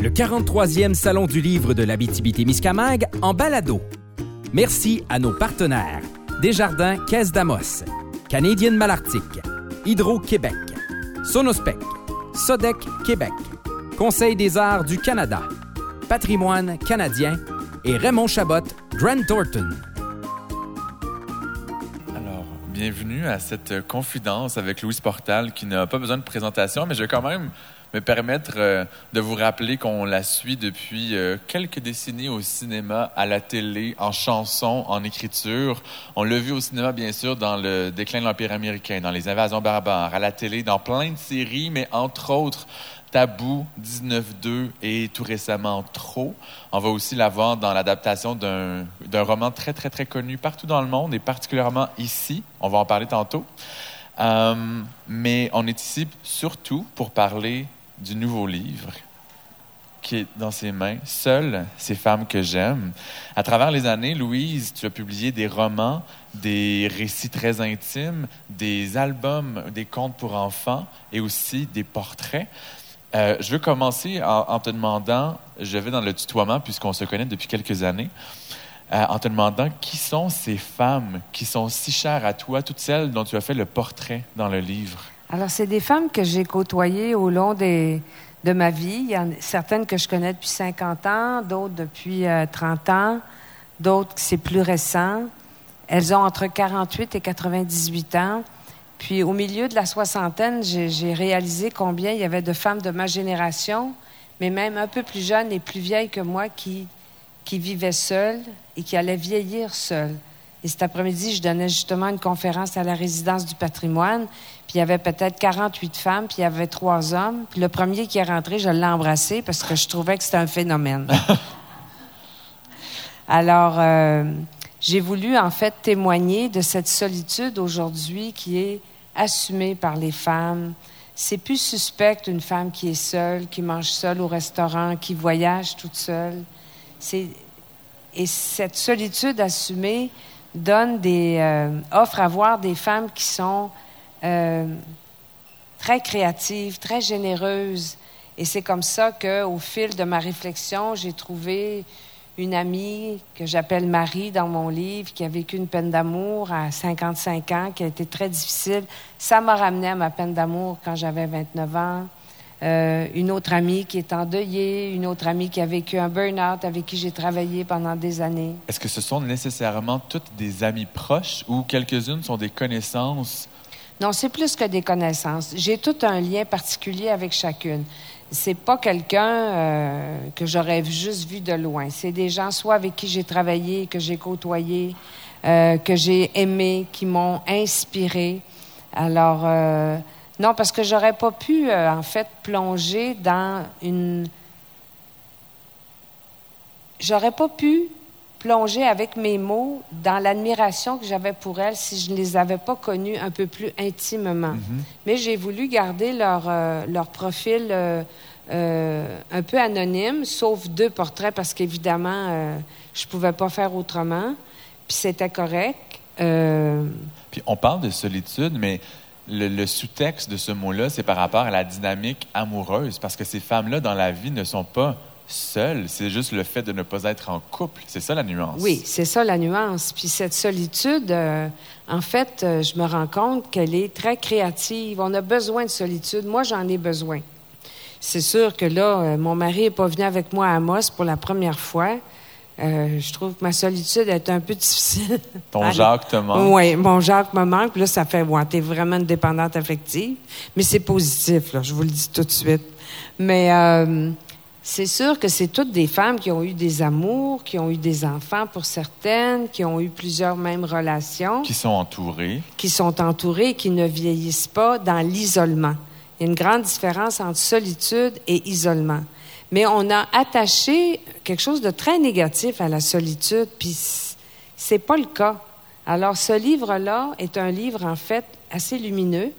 le 43e Salon du livre de l'Abitibi-Témiscamingue en balado. Merci à nos partenaires Desjardins Caisse d'Amos, Canadienne Malartic, Hydro-Québec, Sonospec, Sodec Québec, Conseil des arts du Canada, Patrimoine canadien et Raymond Chabot, Grant Thornton. Alors, bienvenue à cette confidence avec Louise Portal qui n'a pas besoin de présentation, mais je vais quand même me permettre euh, de vous rappeler qu'on la suit depuis euh, quelques décennies au cinéma, à la télé, en chanson, en écriture. On l'a vu au cinéma, bien sûr, dans le déclin de l'Empire américain, dans les invasions barbares, à la télé, dans plein de séries, mais entre autres Tabou, 19-2 et tout récemment Trop. On va aussi la voir dans l'adaptation d'un roman très, très, très connu partout dans le monde et particulièrement ici. On va en parler tantôt. Euh, mais on est ici surtout pour parler du nouveau livre qui est dans ses mains, Seules ces femmes que j'aime. À travers les années, Louise, tu as publié des romans, des récits très intimes, des albums, des contes pour enfants et aussi des portraits. Euh, je veux commencer en, te demandant, je vais dans le tutoiement puisqu'on se connaît depuis quelques années, euh, en te demandant qui sont ces femmes qui sont si chères à toi, toutes celles dont tu as fait le portrait dans le livre? Alors, c'est des femmes que j'ai côtoyées au long de ma vie. Il y en a certaines que je connais depuis 50 ans, d'autres depuis 30 euh, ans, d'autres c'est plus récent. Elles ont entre 48 et 98 ans. Puis au milieu de la soixantaine, j'ai réalisé combien il y avait de femmes de ma génération, mais même un peu plus jeunes et plus vieilles que moi, qui, qui vivaient seules et qui allaient vieillir seules. Et cet après-midi, je donnais justement une conférence à la résidence du patrimoine. Puis il y avait peut-être 48 femmes, puis il y avait trois hommes. Puis le premier qui est rentré, je l'ai embrassé parce que je trouvais que c'était un phénomène. Alors, euh, j'ai voulu en fait témoigner de cette solitude aujourd'hui qui est assumée par les femmes. C'est plus suspect une femme qui est seule, qui mange seule au restaurant, qui voyage toute seule. Et cette solitude assumée, donne des, euh, offre à voir des femmes qui sont euh, très créatives, très généreuses. Et c'est comme ça qu'au fil de ma réflexion, j'ai trouvé une amie que j'appelle Marie dans mon livre, qui a vécu une peine d'amour à 55 ans, qui a été très difficile. Ça m'a ramené à ma peine d'amour quand j'avais 29 ans. Euh, une autre amie qui est endeuillée, une autre amie qui a vécu un burn-out avec qui j'ai travaillé pendant des années. Est-ce que ce sont nécessairement toutes des amies proches ou quelques-unes sont des connaissances? Non, c'est plus que des connaissances. J'ai tout un lien particulier avec chacune. C'est pas quelqu'un euh, que j'aurais juste vu de loin. C'est des gens soit avec qui j'ai travaillé, que j'ai côtoyé, euh, que j'ai aimé, qui m'ont inspiré. Alors, non, parce que j'aurais pas pu, euh, en fait, plonger dans une. J'aurais pas pu plonger avec mes mots dans l'admiration que j'avais pour elles si je ne les avais pas connues un peu plus intimement. Mm-hmm. Mais j'ai voulu garder leur, euh, leur profil euh, un peu anonyme, sauf deux portraits parce qu'évidemment, je pouvais pas faire autrement. Puis c'était correct. Puis on parle de solitude, mais le, sous-texte de ce mot-là, c'est par rapport à la dynamique amoureuse, parce que ces femmes-là, dans la vie, ne sont pas seules. C'est juste le fait de ne pas être en couple. C'est ça la nuance. Oui, c'est ça la nuance. Puis cette solitude, euh, en fait, euh, je me rends compte qu'elle est très créative. On a besoin de solitude. Moi, j'en ai besoin. C'est sûr que là, euh, mon mari n'est pas venu avec moi à Amos pour la première fois. Euh, je trouve que ma solitude est un peu difficile. Ton Jacques te manque. Oui, mon Jacques me manque. Là, ça fait, ouais, t'es vraiment une dépendante affective. Mais c'est positif, là, je vous le dis tout de suite. Mais euh, c'est sûr que c'est toutes des femmes qui ont eu des amours, qui ont eu des enfants pour certaines, qui ont eu plusieurs mêmes relations. Qui sont entourées. Qui sont entourées et qui ne vieillissent pas dans l'isolement. Il y a une grande différence entre solitude et isolement. Mais on a attaché quelque chose de très négatif à la solitude, puis c'est pas le cas. Alors, ce livre-là est un livre, en fait, assez lumineux,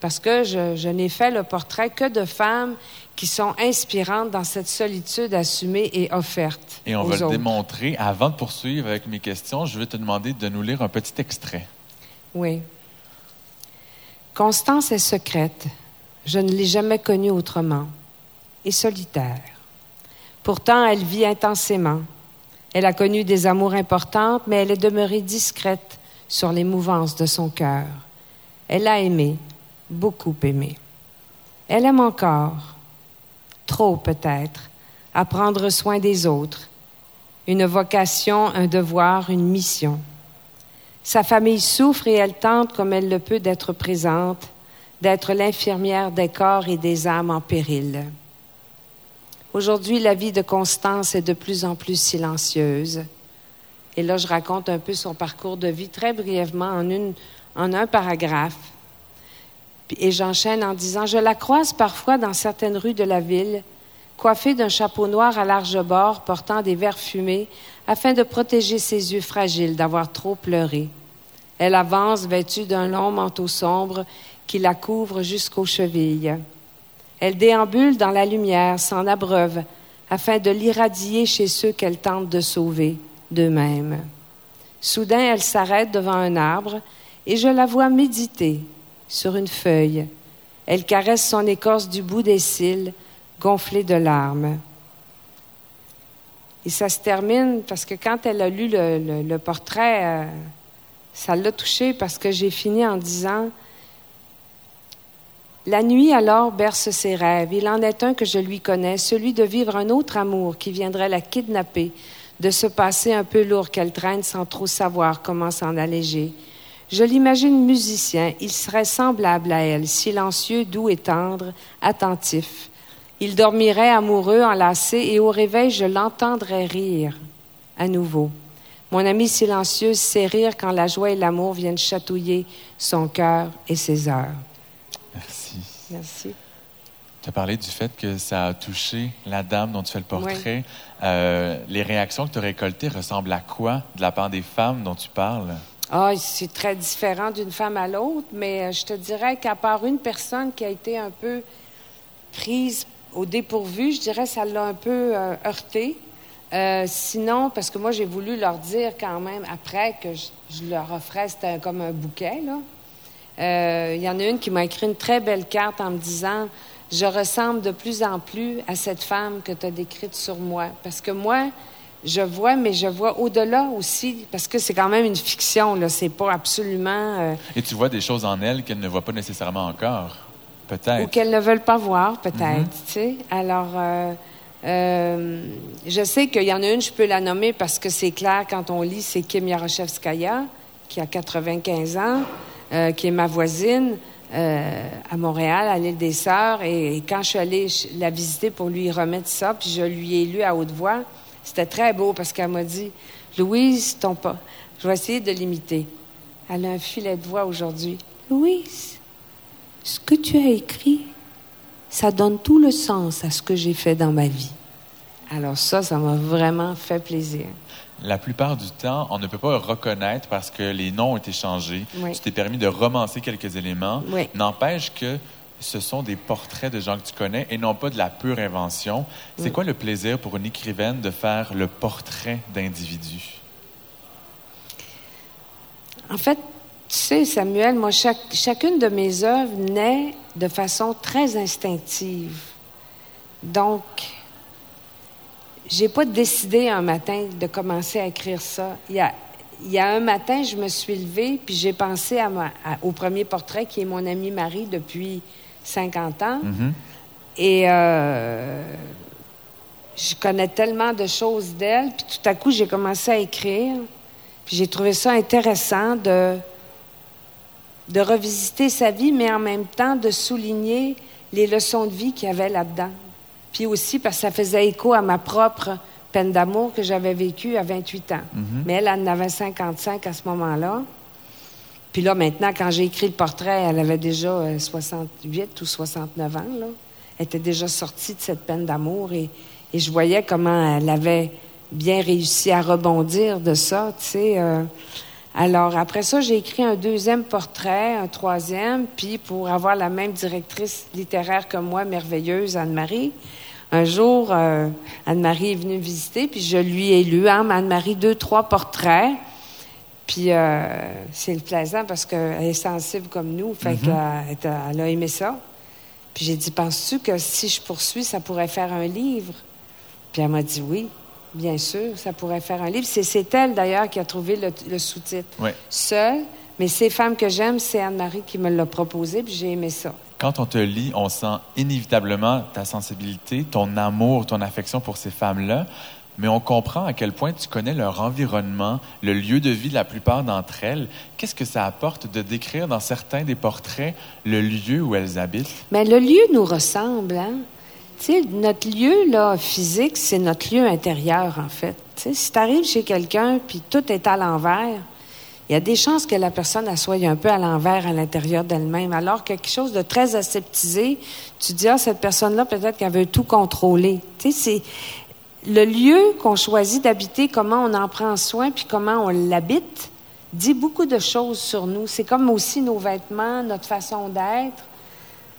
parce que je, n'ai fait le portrait que de femmes qui sont inspirantes dans cette solitude assumée et offerte. Et on va le démontrer. Avant de poursuivre avec mes questions, je vais te demander de nous lire un petit extrait. Oui. Constance est secrète. Je ne l'ai jamais connue autrement et solitaire. Pourtant, elle vit intensément. Elle a connu des amours importantes, mais elle est demeurée discrète sur les mouvances de son cœur. Elle a aimé, beaucoup aimé. Elle aime encore, trop peut-être, à prendre soin des autres. Une vocation, un devoir, une mission. Sa famille souffre et elle tente comme elle le peut d'être présente, d'être l'infirmière des corps et des âmes en péril. Aujourd'hui, la vie de Constance est de plus en plus silencieuse. Et là, je raconte un peu son parcours de vie très brièvement en, un paragraphe. Et j'enchaîne en disant, je la croise parfois dans certaines rues de la ville, coiffée d'un chapeau noir à large bord portant des verres fumés afin de protéger ses yeux fragiles d'avoir trop pleuré. Elle avance vêtue d'un long manteau sombre qui la couvre jusqu'aux chevilles. Elle déambule dans la lumière, s'en abreuve, afin de l'irradier chez ceux qu'elle tente de sauver d'eux-mêmes. Soudain, elle s'arrête devant un arbre et je la vois méditer sur une feuille. Elle caresse son écorce du bout des cils, gonflée de larmes. Et ça se termine parce que quand elle a lu le, portrait, euh, ça l'a touchée parce que j'ai fini en disant la nuit alors berce ses rêves. Il en est un que je lui connais, celui de vivre un autre amour qui viendrait la kidnapper, de se passer un peu lourd qu'elle traîne sans trop savoir comment s'en alléger. Je l'imagine musicien, il serait semblable à elle, silencieux, doux et tendre, attentif. Il dormirait amoureux, enlacé, et au réveil, je l'entendrais rire à nouveau. Mon ami silencieux sait rire quand la joie et l'amour viennent chatouiller son cœur et ses heures. Merci. Tu as parlé du fait que ça a touché la dame dont tu fais le portrait. Euh, les réactions que tu as récoltées ressemblent à quoi de la part des femmes dont tu parles? Ah, c'est très différent d'une femme à l'autre, mais euh, je te dirais qu'à part une personne qui a été un peu prise au dépourvu, je dirais que ça l'a un peu euh, heurté. sinon, parce que moi, j'ai voulu leur dire quand même après que je, leur offrais, c'était comme un bouquet, là. Il euh, y en a une qui m'a écrit une très belle carte en me disant Je ressemble de plus en plus à cette femme que tu as décrite sur moi. Parce que moi, je vois, mais je vois au-delà aussi, parce que c'est quand même une fiction, là. C'est pas absolument. Euh, Et tu vois des choses en elle qu'elle ne voit pas nécessairement encore, peut-être. Ou qu'elle ne veulent pas voir, peut-être, tu sais. Alors. Euh, je sais qu'il y en a une, je peux la nommer parce que c'est clair quand on lit, c'est Kim Yaroshevskaya, qui a 95 ans. Euh, qui est ma voisine euh, à Montréal, à l'île des Sœurs. Et, quand je suis allée la visiter pour lui remettre ça, puis je lui ai lu à haute voix, c'était très beau parce qu'elle m'a dit Louise, ton pas, je vais essayer de l'imiter. Elle a un filet de voix aujourd'hui. Louise, ce que tu as écrit, ça donne tout le sens à ce que j'ai fait dans ma vie. Alors ça, ça m'a vraiment fait plaisir la plupart du temps, on ne peut pas reconnaître parce que les noms ont été changés. Tu t'es permis de romancer quelques éléments. N'empêche que ce sont des portraits de gens que tu connais et non pas de la pure invention. C'est quoi le plaisir pour une écrivaine de faire le portrait d'individus? En fait, tu sais, Samuel, moi, chacune de mes œuvres naît de façon très instinctive. Donc, j'ai pas décidé un matin de commencer à écrire ça. Il y a, il y a un matin, je me suis levée, puis j'ai pensé à au premier portrait qui est mon amie Marie depuis 50 ans. Mm-hmm. Et euh, je connais tellement de choses d'elle, puis tout à coup, j'ai commencé à écrire. Puis j'ai trouvé ça intéressant de, de revisiter sa vie, mais en même temps de souligner les leçons de vie qu'il y avait là-dedans. Puis aussi parce que ça faisait écho à ma propre peine d'amour que j'avais vécue à 28 ans. Mhm. Mais elle, elle en avait 55 à ce moment-là. Puis là, maintenant, quand j'ai écrit le portrait, elle avait déjà 68 euh, ou 69 ans. Là. Elle était déjà sortie de cette peine d'amour et, je voyais comment elle avait bien réussi à rebondir de ça, tu sais. Euh. Alors, après ça, j'ai écrit un deuxième portrait, un troisième, puis pour avoir la même directrice littéraire que moi, merveilleuse, Anne-Marie, un jour, euh, Anne-Marie est venue me visiter, puis je lui ai lu, hein, Anne-Marie, deux, trois portraits. Puis euh, c'est plaisant parce qu'elle est sensible comme nous, fait mm-hmm. qu'elle a aimé ça. Puis j'ai dit, penses-tu que si je poursuis, ça pourrait faire un livre? Puis elle m'a dit oui, bien sûr, ça pourrait faire un livre. C'est elle d'ailleurs qui a trouvé le, sous-titre. Oui. Seule, mais ces femmes que j'aime, c'est Anne-Marie qui me l'a proposé, puis j'ai aimé ça. Quand on te lit, on sent inévitablement ta sensibilité, ton amour, ton affection pour ces femmes-là mais on comprend à quel point tu connais leur environnement, le lieu de vie de la plupart d'entre elles. Qu'est-ce que ça apporte de décrire dans certains des portraits le lieu où elles habitent? Mais le lieu nous ressemble, hein? Notre lieu là, physique, c'est notre lieu intérieur, en fait. si tu arrives chez quelqu'un puis tout est à l'envers, il y a des chances que la personne soit un peu à l'envers à l'intérieur d'elle-même. Alors quelque chose de très aseptisé, tu dis, ah, cette personne-là, peut-être qu'elle veut tout contrôler. Tu c'est le lieu qu'on choisit d'habiter, comment on en prend soin, puis comment on l'habite, dit beaucoup de choses sur nous. C'est comme aussi nos vêtements, notre façon d'être.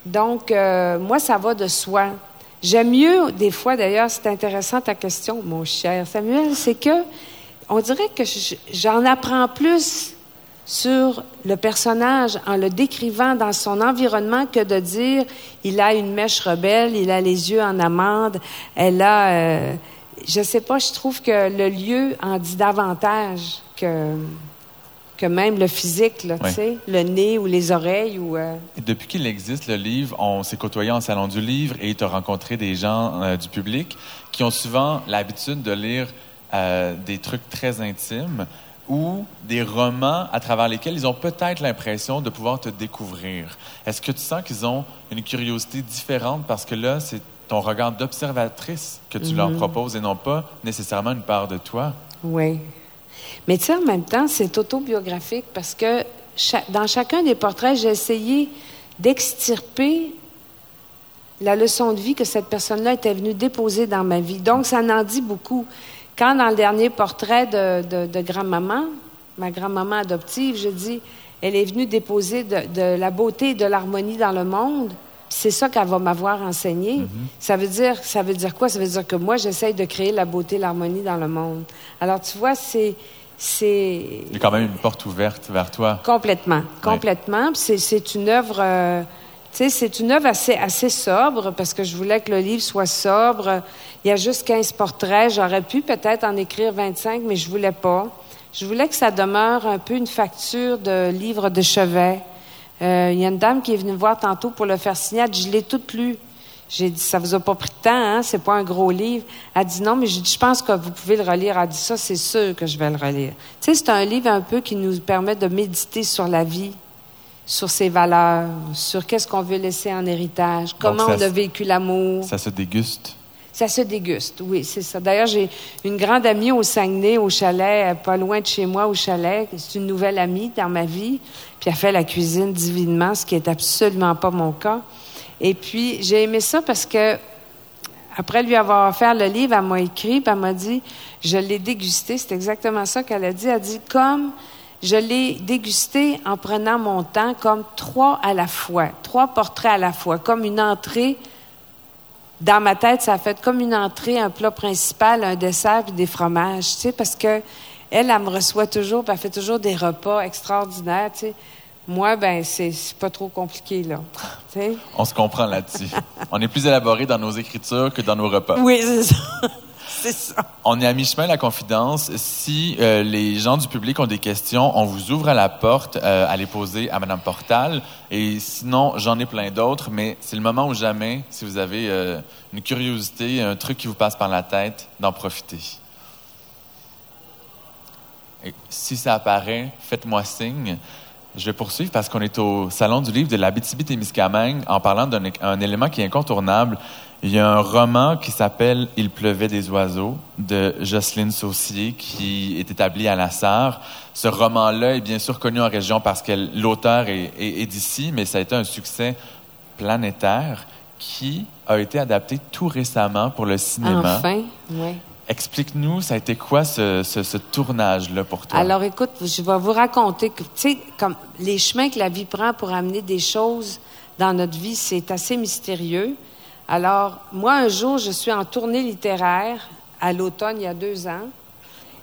Donc, euh, moi, ça va de soi. J'aime mieux, des fois, d'ailleurs, c'est intéressant ta question, mon cher Samuel, c'est que on dirait que j'en apprends plus sur le personnage en le décrivant dans son environnement que de dire il a une mèche rebelle, il a les yeux en amande, elle a, euh, je sais pas, je trouve que le lieu en dit davantage que que même le physique, là, le nez ou les oreilles. Ou, euh, Depuis qu'il existe, le livre, on s'est côtoyé en salon du livre et tu as rencontré des gens euh, du public qui ont souvent l'habitude de lire des trucs très intimes ou des romans à travers lesquels ils ont peut-être l'impression de pouvoir te découvrir. Est-ce que tu sens qu'ils ont une curiosité différente parce que là, c'est ton regard d'observatrice que tu leur mhm. proposes et non pas nécessairement une part de toi? Oui. Mais tu sais, en même temps, c'est autobiographique parce que dans chacun des portraits, j'ai essayé d'extirper la leçon de vie que cette personne-là était venue déposer dans ma vie. Donc, ça en dit beaucoup. Quand dans le dernier portrait de, de, grand-maman, ma grand-maman adoptive, je dis, elle est venue déposer de, la beauté et de l'harmonie dans le monde. C'est ça qu'elle va m'avoir enseigné. Mm-hmm. Ça veut dire, ça veut dire quoi? Ça veut dire que moi, j'essaye de créer la beauté, l'harmonie dans le monde. Alors, tu vois, c'est c'est. Il y a quand même une porte ouverte vers toi. Complètement, complètement. C'est une œuvre. Euh, c'est une œuvre assez, assez sobre parce que je voulais que le livre soit sobre. Il y a juste 15 portraits. J'aurais pu peut-être en écrire 25, mais je voulais pas. Je voulais que ça demeure un peu une facture de livre de chevet. Euh, il y a une dame qui est venue me voir tantôt pour le faire signer. Elle dit, je l'ai toute lu. J'ai dit, ça vous a pas pris de temps, hein? C'est pas un gros livre. Elle dit non, mais j'ai dit, je pense que vous pouvez le relire. Elle dit, ça, c'est sûr que je vais le relire. Tu sais, c'est un livre un peu qui nous permet de méditer sur la vie, sur ses valeurs, sur qu'est-ce qu'on veut laisser en héritage, comment on a vécu l'amour. Ça se déguste. Ça se déguste, oui, c'est ça. D'ailleurs, j'ai une grande amie au Saguenay, au chalet, pas loin de chez moi, au chalet. C'est une nouvelle amie dans ma vie. Puis elle fait la cuisine divinement, ce qui est absolument pas mon cas. Et puis, j'ai aimé ça parce que, après lui avoir offert le livre, elle m'a écrit, puis elle m'a dit, je l'ai dégusté. C'est exactement ça qu'elle a dit. Elle a dit, comme je l'ai dégusté en prenant mon temps comme trois à la fois, trois portraits à la fois, comme une entrée. Dans ma tête, ça a fait comme une entrée, un plat principal, un dessert puis des fromages, tu sais, parce que elle, elle me reçoit toujours, puis elle fait toujours des repas extraordinaires, tu sais. Moi, ben, c'est pas trop compliqué, là. sais. On se comprend là-dessus. On est plus élaboré dans nos écritures que dans nos repas. Oui, c'est ça. On est à mi-chemin la confidence. Si euh, les gens du public ont des questions, on vous ouvre la porte euh, à les poser à Madame Portal. Et sinon, j'en ai plein d'autres, mais c'est le moment ou jamais, si vous avez euh, une curiosité, un truc qui vous passe par la tête, d'en profiter. Si ça apparaît, faites-moi signe. Je vais poursuivre parce qu'on est au Salon du livre de l'Abitibi-Témiscamingue en parlant d'un élément qui est incontournable. Il y a un roman qui s'appelle Il pleuvait des oiseaux de Jocelyne Saucier qui est établi à La Sarre. Ce roman-là est bien sûr connu en région parce que l'auteur est, est d'ici, mais ça a été un succès planétaire qui a été adapté tout récemment pour le cinéma. Enfin, oui. Explique-nous, ça a été quoi ce, tournage-là pour toi? Alors, écoute, je vais vous raconter que, tu sais, comme les chemins que la vie prend pour amener des choses dans notre vie, c'est assez mystérieux. Alors, moi, un jour, je suis en tournée littéraire à l'automne, il y a deux ans,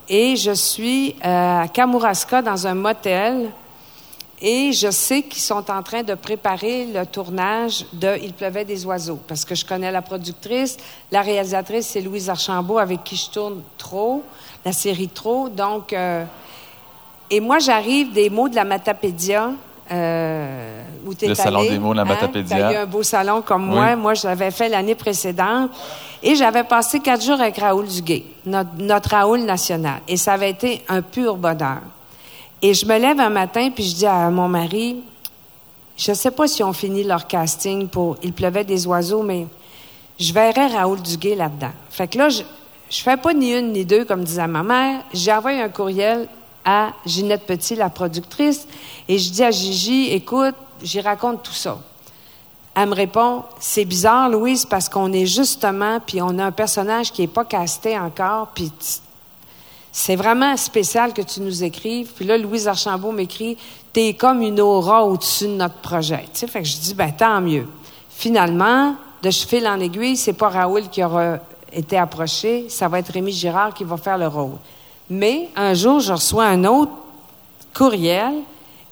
et je suis euh, à Kamouraska dans un motel, Et je sais qu'ils sont en train de préparer le tournage de Il pleuvait des oiseaux, parce que je connais la productrice. La réalisatrice, c'est Louise Archambault, avec qui je tourne trop, la série trop. Donc, euh, et moi, j'arrive des mots de la Matapédia. Euh, où le salon des mots la hein? Eu un beau salon comme moi. Moi, je l'avais fait l'année précédente. Et j'avais passé quatre jours avec Raoul Duguay, notre, notre Raoul national. Et ça avait été un pur bonheur. Et je me lève un matin, puis je dis à mon mari, je ne sais pas si on finit leur casting pour Il pleuvait des oiseaux, mais je verrai Raoul Duguay là-dedans. Fait que là, je, je fais pas ni une ni deux, comme disait ma mère. J'ai envoyé un courriel à Ginette Petit, la productrice, et je dis à Gigi, écoute, j'y raconte tout ça. Elle me répond, c'est bizarre, Louise, parce qu'on est justement, puis on a un personnage qui n'est pas casté encore, puis c'est vraiment spécial que tu nous écrives. Puis là, Louise Archambault m'écrit, t'es comme une aura au-dessus de notre projet. Tu sais, fait que je dis, ben tant mieux. Finalement, de fil en aiguille, c'est pas Raoul qui aura été approché, ça va être Rémi Girard qui va faire le rôle. Mais un jour, je reçois un autre courriel,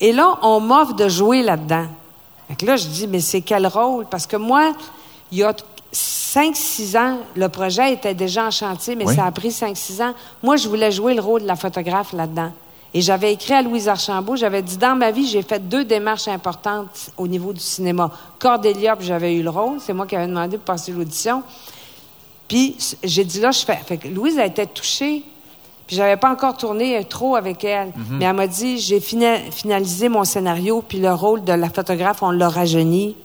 et là, on m'offre de jouer là-dedans. Fait que là, je dis, mais c'est quel rôle? Parce que moi, il y a 5-6 ans, le projet était déjà en chantier, mais ça a pris 5-6 ans. Moi, je voulais jouer le rôle de la photographe là-dedans. Et j'avais écrit à Louise Archambault, j'avais dit, dans ma vie, j'ai fait deux démarches importantes au niveau du cinéma. Cordélia, j'avais eu le rôle, c'est moi qui avais demandé de passer l'audition. Puis j'ai dit, là, je fais... Fait que Louise a été touchée, puis j'avais pas encore tourné trop avec elle. Mhm. Mais elle m'a dit, j'ai finalisé mon scénario, puis le rôle de la photographe, on l'a rajeuni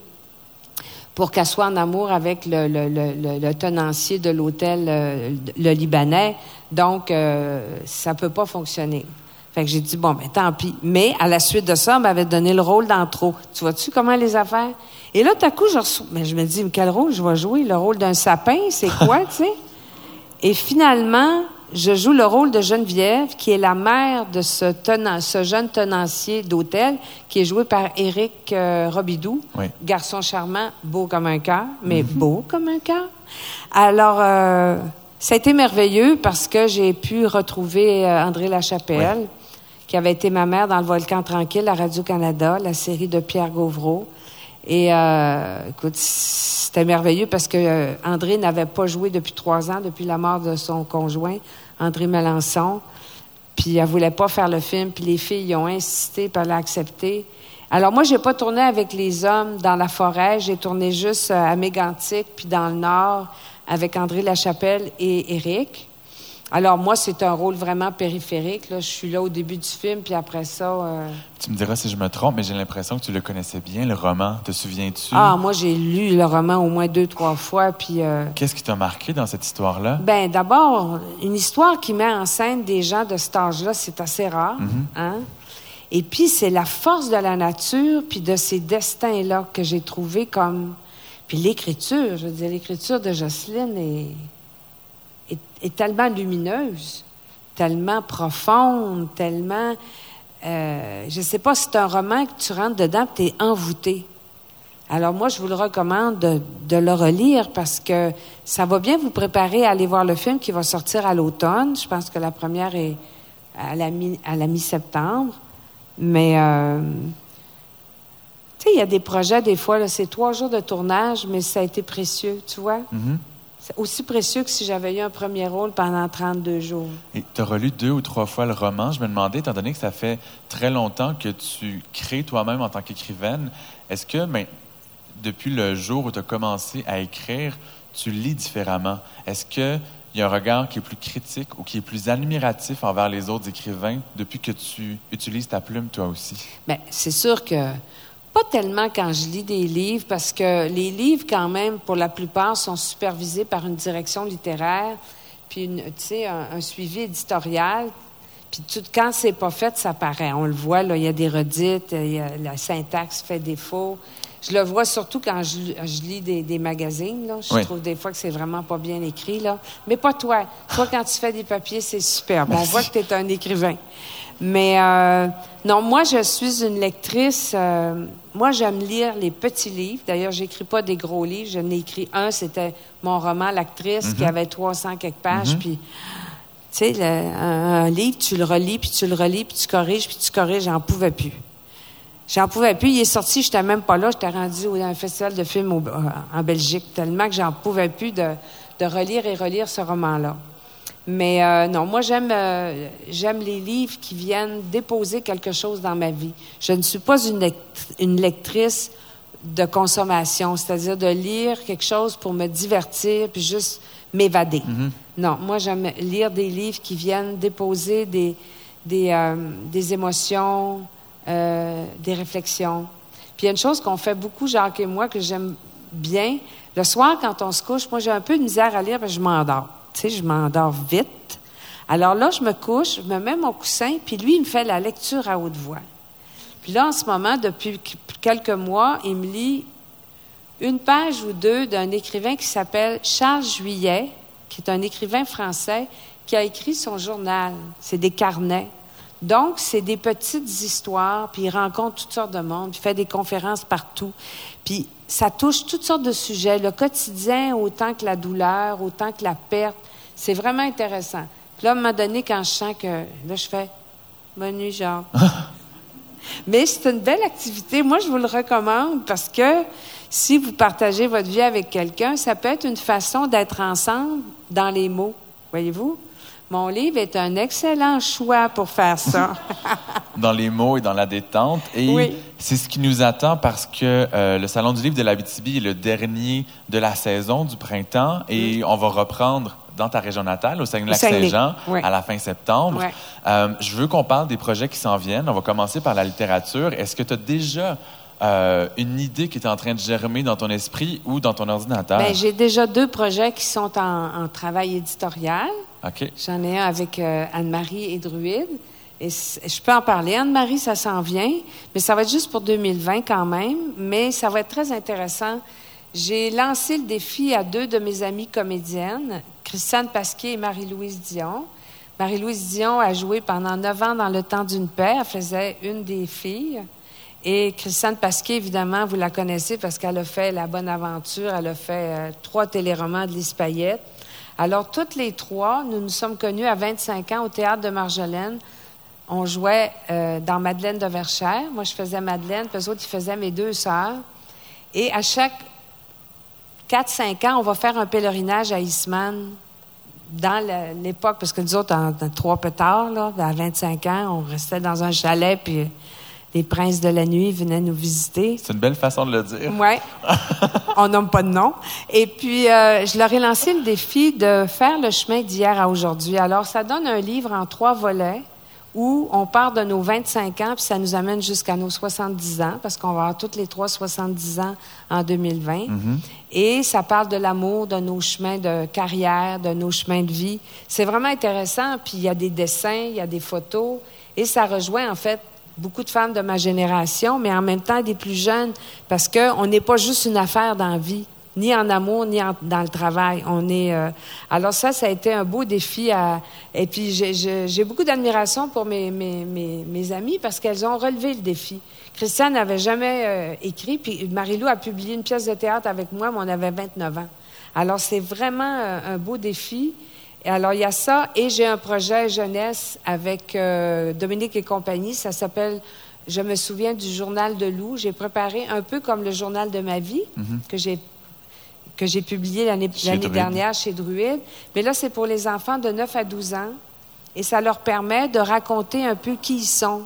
pour qu'elle soit en amour avec le, le, le, le tenancier de l'hôtel, euh, le Libanais. Donc, euh, ça peut pas fonctionner. Fait que j'ai dit, bon, ben tant pis. Mais à la suite de ça, on m'avait donné le rôle d'entro. Tu vois-tu comment les affaires? Et là, tout à coup, je, mais je me dis, mais quel rôle je vais jouer? Le rôle d'un sapin, c'est quoi, tu sais? Et finalement, je joue le rôle de Geneviève, qui est la mère de ce, ce jeune tenancier d'hôtel, qui est joué par Éric euh, Robidou, garçon charmant, beau comme un cœur, mais mhm. beau comme un cœur. Alors, euh, ça a été merveilleux parce que j'ai pu retrouver euh, André Lachapelle, qui avait été ma mère dans Le Volcan Tranquille à Radio-Canada, la série de Pierre Gauvreau. Et euh, écoute, c'était merveilleux parce que André n'avait pas joué depuis trois ans, depuis la mort de son conjoint, André Melançon. Puis elle voulait pas faire le film, puis les filles y ont insisté, puis elle accepté. Alors moi, j'ai pas tourné avec les hommes dans la forêt, j'ai tourné juste euh, à Mégantic, puis dans le nord avec André Lachapelle et Éric. Alors moi, c'est un rôle vraiment périphérique. Là. Je suis là au début du film, puis après ça... Euh, tu me diras si je me trompe, mais j'ai l'impression que tu le connaissais bien, le roman. Te souviens-tu? Ah, moi, j'ai lu le roman au moins deux, trois fois, puis... Euh, Qu'est-ce qui t'a marqué dans cette histoire-là? Ben d'abord, une histoire qui met en scène des gens de cet âge-là, c'est assez rare. Mm-hmm. hein? Et puis, c'est la force de la nature, puis de ces destins-là que j'ai trouvé comme... Puis l'écriture, je veux dire, l'écriture de Jocelyne est est, tellement lumineuse, tellement profonde, tellement... Euh, je ne sais pas, c'est un roman que tu rentres dedans et tu es envoûté. Alors moi, je vous le recommande de, le relire parce que ça va bien vous préparer à aller voir le film qui va sortir à l'automne. Je pense que la première est à la, mi, à la mi-septembre. Mais, euh, tu sais, il y a des projets, des fois, c'est trois jours de tournage, mais ça a été précieux, tu vois? Mm-hmm. C'est aussi précieux que si j'avais eu un premier rôle pendant 32 jours. Et tu as relu deux ou trois fois le roman. Je me demandais, étant donné que ça fait très longtemps que tu crées toi-même en tant qu'écrivaine, est-ce que ben, depuis le jour où tu as commencé à écrire, tu lis différemment? Est-ce qu'il y a un regard qui est plus critique ou qui est plus admiratif envers les autres écrivains depuis que tu utilises ta plume toi aussi? Bien, c'est sûr que pas tellement quand je lis des livres, parce que les livres, quand même, pour la plupart, sont supervisés par une direction littéraire, puis, tu sais, un, suivi éditorial. Puis tout, quand c'est pas fait, ça paraît. On le voit, là, il y a des redites, la syntaxe fait défaut. Je le vois surtout quand je, lis des, magazines. Là. Je trouve des fois que c'est vraiment pas bien écrit. Là. Mais pas toi. Toi, quand tu fais des papiers, c'est super. On voit que tu es un écrivain. Mais euh, non, moi, je suis une lectrice. Euh, moi, j'aime lire les petits livres. D'ailleurs, j'écris pas des gros livres. Je n'ai écrit un, c'était mon roman L'actrice, qui mhm. avait 300 quelques pages. Mhm. Puis, tu sais, un, livre, tu le relis, puis tu le relis, puis tu corriges, puis tu corriges. J'en pouvais plus. J'en pouvais plus. Il est sorti, j'étais même pas là. J'étais rendu à un festival de films au- en Belgique, tellement que j'en pouvais plus de, de relire et relire ce roman-là. Mais euh, non, moi j'aime euh, j'aime les livres qui viennent déposer quelque chose dans ma vie. Je ne suis pas une, lect- une lectrice de consommation, c'est-à-dire de lire quelque chose pour me divertir puis juste m'évader. Non, moi j'aime lire des livres qui viennent déposer des des, euh, des émotions, euh, des réflexions. Puis il y a une chose qu'on fait beaucoup, Jacques et moi, que j'aime bien. Le soir, quand on se couche, moi, j'ai un peu de misère à lire que je m'endors. Tu sais, je m'endors vite. Alors là, je me couche, je me mets mon coussin, puis lui, il me fait la lecture à haute voix. Puis là, en ce moment, depuis qu- quelques mois, il me lit une page ou deux d'un écrivain qui s'appelle Charles Juillet, qui est un écrivain français qui a écrit son journal. C'est des carnets. Donc, c'est des petites histoires, puis il rencontre toutes sortes de monde, puis il fait des conférences partout. Puis ça touche toutes sortes de sujets, le quotidien autant que la douleur, autant que la perte. C'est vraiment intéressant. Puis là, à un moment donné, quand je sens que... Là, je fais « Bonne nuit, Jacques. » Mais c'est une belle activité. Moi, je vous le recommande parce que si vous partagez votre vie avec quelqu'un, ça peut être une façon d'être ensemble dans les mots. Voyez-vous? Mon livre est un excellent choix pour faire ça. dans les mots et dans la détente. Et Oui. c'est ce qui nous attend parce que euh, le Salon du livre de l'Abitibi est le dernier de la saison du printemps et on va reprendre dans ta région natale, au Saguenay-Lac-Saint-Jean, Oui. à la fin septembre. Ouais. Euh, je veux qu'on parle des projets qui s'en viennent. On va commencer par la littérature. Est-ce que tu as déjà euh, une idée qui est en train de germer dans ton esprit ou dans ton ordinateur? Ben, j'ai déjà deux projets qui sont en, en travail éditorial. OK. J'en ai un avec euh, Anne-Marie et Druide. Et je peux en parler. Anne-Marie, ça s'en vient, mais ça va être juste pour 2020 quand même. Mais ça va être très intéressant. J'ai lancé le défi à deux de mes amies comédiennes, Christiane Pasquier et Marie-Louise Dion. Marie-Louise Dion a joué pendant neuf ans dans Le Temps d'une paix. Elle faisait une des filles. Et Christiane Pasquier, évidemment, vous la connaissez parce qu'elle a fait La Bonne Aventure, elle a fait euh, trois téléromans de Lise. Alors, toutes les trois, nous nous sommes connus à 25 ans au Théâtre de Marjolaine. On jouait euh, dans Madeleine de Verchères. Moi, je faisais Madeleine, puis eux autres, ils faisaient mes deux sœurs. Et à chaque 4-5 ans, on va faire un pèlerinage à Eastman dans l'époque, parce que nous autres, en, en trois peu tard, là, à 25 ans, on restait dans un chalet, puis les princes de la nuit venaient nous visiter. C'est une belle façon de le dire. Oui. On nomme pas de nom. Et puis, euh, je leur ai lancé le défi de faire le chemin d'hier à aujourd'hui. Alors, ça donne un livre en trois volets où on part de nos 25 ans, puis ça nous amène jusqu'à nos 70 ans, parce qu'on va avoir toutes les trois 70 ans en 2020. Et ça parle de l'amour, de nos chemins de carrière, de nos chemins de vie. C'est vraiment intéressant. Puis, il y a des dessins, il y a des photos. Et ça rejoint, en fait, beaucoup de femmes de ma génération, mais en même temps des plus jeunes, parce qu'on n'est pas juste une affaire dans la vie, ni en amour, ni dans le travail. On est. euh, alors ça, ça a été un beau défi. À, et puis j'ai- beaucoup d'admiration pour mes, mes, mes, mes amies parce qu'elles ont relevé le défi. Christiane n'avait jamais euh, écrit, puis Marie-Lou a publié une pièce de théâtre avec moi, mais on avait 29 ans. Alors c'est vraiment euh, un beau défi. Et alors, il y a ça, et j'ai un projet jeunesse avec euh, Dominique et compagnie. Ça s'appelle Je me souviens du journal de Lou. J'ai préparé un peu comme le journal de ma vie que j'ai que j'ai publié l'année dernière chez Druide. Mais là, c'est pour les enfants de 9 à 12 ans. Et ça leur permet de raconter un peu qui ils sont,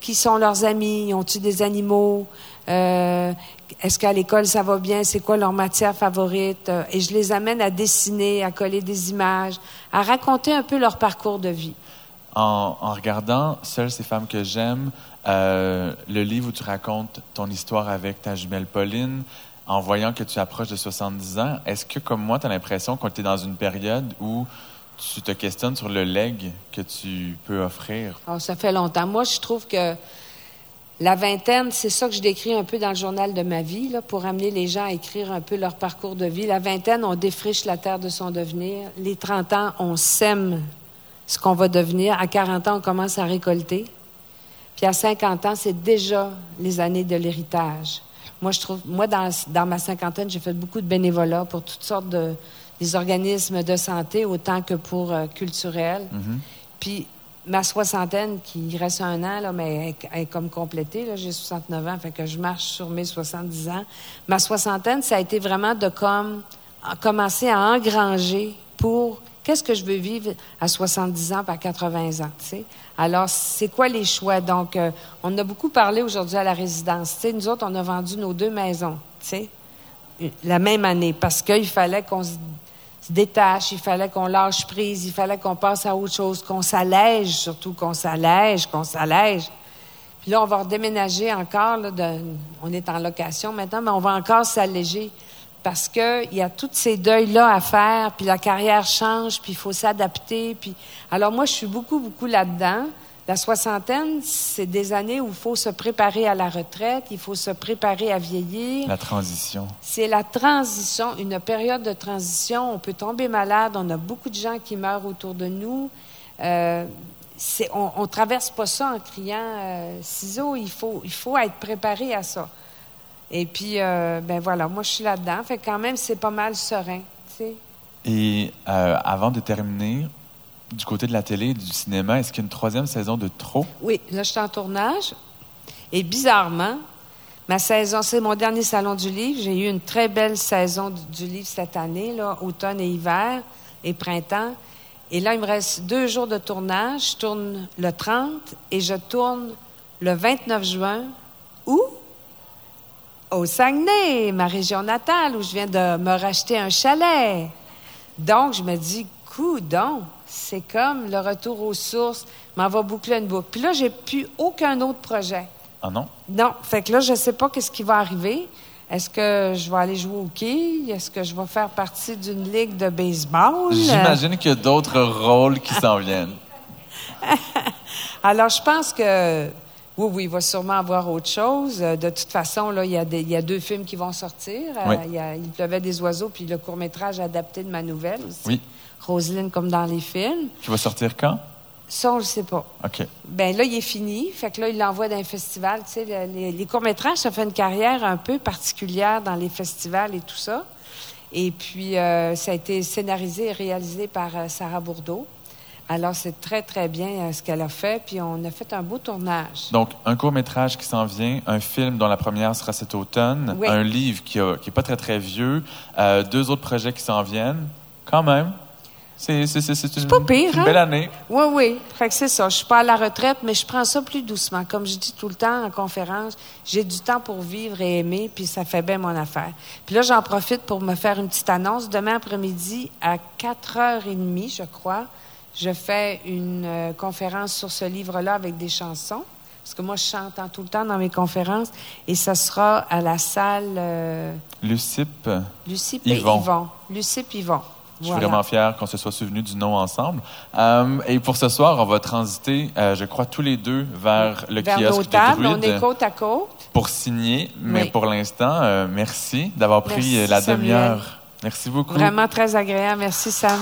qui sont leurs amis, ont-ils des animaux, Euh, est-ce qu'à l'école ça va bien, c'est quoi leur matière favorite? Euh, et je les amène à dessiner, à coller des images, à raconter un peu leur parcours de vie. En, regardant Seules ces femmes que j'aime, euh, le livre où tu racontes ton histoire avec ta jumelle Pauline, en voyant que tu approches de 70 ans, est-ce que, comme moi, tu as l'impression qu'on est dans une période où tu te questionnes sur le leg que tu peux offrir? Alors, ça fait longtemps. Moi, je trouve que la vingtaine, c'est ça que je décris un peu dans le journal de ma vie, pour amener les gens à écrire un peu leur parcours de vie. La vingtaine, on défriche la terre de son devenir. Les 30 ans, on sème ce qu'on va devenir. À 40 ans, on commence à récolter. Puis à 50 ans, c'est déjà les années de l'héritage. Moi, je trouve, moi, dans, dans ma cinquantaine, j'ai fait beaucoup de bénévolat pour toutes sortes de des organismes de santé, autant que pour euh, culturels. Puis ma soixantaine, qui reste un an, là, mais elle est comme complétée. là, J'ai 69 ans, fait que je marche sur mes 70 ans. Ma soixantaine, ça a été vraiment de comme à commencer à engranger pour qu'est-ce que je veux vivre à 70 ans, par 80 ans, tu sais. Alors, c'est quoi les choix? Donc, euh, on a beaucoup parlé aujourd'hui à la résidence. Tu sais, nous autres, on a vendu nos deux maisons, tu sais, la même année, parce qu'il fallait qu'on se détache, il fallait qu'on lâche prise, il fallait qu'on passe à autre chose, qu'on s'allège, surtout qu'on s'allège, qu'on s'allège. Puis là, on va redéménager encore, là, on est en location maintenant, mais on va encore s'alléger parce qu'il y a tous ces deuils-là à faire, puis la carrière change, puis il faut s'adapter. Puis... Alors moi, je suis beaucoup, beaucoup là-dedans. La soixantaine, c'est des années où il faut se préparer à la retraite, il faut se préparer à vieillir. La transition. C'est la transition, une période de transition. On peut tomber malade. On a beaucoup de gens qui meurent autour de nous. Euh, on ne traverse pas ça en criant euh, ciseaux. Il faut, il faut être préparé à ça. Et puis, euh, ben voilà, moi, je suis là-dedans. Fait que quand même, c'est pas mal serein. tu sais. Et euh, avant de terminer, du côté de la télé et du cinéma, est-ce qu'il y a une troisième saison de trop? Oui, là, je suis en tournage. Et bizarrement, ma saison, c'est mon dernier salon du livre. J'ai eu une très belle saison du, livre cette année, automne et hiver et printemps. Et là, il me reste deux jours de tournage. Je tourne le 30 et je tourne le 29 juin. Où? Au Saguenay, ma région natale, où je viens de me racheter un chalet. Donc, je me dis, coudon, c'est comme le retour aux sources, m'en va boucler une boucle. Puis là, j'ai plus aucun autre projet. Ah non? Non, fait que là, je sais pas qu'est-ce qui va arriver. Est-ce que je vais aller jouer au hockey? Est-ce que je vais faire partie d'une ligue de baseball? J'imagine qu'il y a d'autres rôles qui s'en viennent. Alors, je pense que oui, oui, il va sûrement avoir autre chose. Euh, De toute façon, là, il y, a des- il y a deux films qui vont sortir. Euh, Oui. il, y a, il pleuvait des oiseaux, puis le court-métrage adapté de ma nouvelle aussi. Oui. Roselyne, comme dans les films. Qui va sortir quand? Ça, on le sait pas. OK. Ben là, il est fini. Fait que là, il l'envoie dans un festival. Tu sais, le- les, les courts-métrages, ça fait une carrière un peu particulière dans les festivals et tout ça. Et puis, euh, ça a été scénarisé et réalisé par euh, Sarah Bourdeau. Alors, c'est très, très bien euh, ce qu'elle a fait. Puis, on a fait un beau tournage. Donc, un court-métrage qui s'en vient, un film dont la première sera cet automne, Oui. un livre qui n'est pas très, très vieux, deux autres projets qui s'en viennent. Quand même, c'est une, pas pire, une hein? belle année. Oui, oui. Fait que c'est ça. Je suis pas à la retraite, mais je prends ça plus doucement. Comme je dis tout le temps en conférence, j'ai du temps pour vivre et aimer, puis ça fait bien mon affaire. Puis là, j'en profite pour me faire une petite annonce. Demain après-midi, à 4h30, je crois, je fais une euh, conférence sur ce livre-là avec des chansons. Parce que moi, je chante en tout le temps dans mes conférences. Et ça sera à la salle euh, Lucipe, et Yvon. Yvon. Lucie et Yvon. Je suis Voilà. vraiment fier qu'on se soit souvenu du nom ensemble. Euh, et pour ce soir, on va transiter, euh, je crois, tous les deux vers le Vers kiosque tables, de on est Druide côte à côte. pour signer. Mais Oui. pour l'instant, euh, merci d'avoir pris Merci, la demi-heure. Merci beaucoup. Vraiment très agréable. Merci, Sam.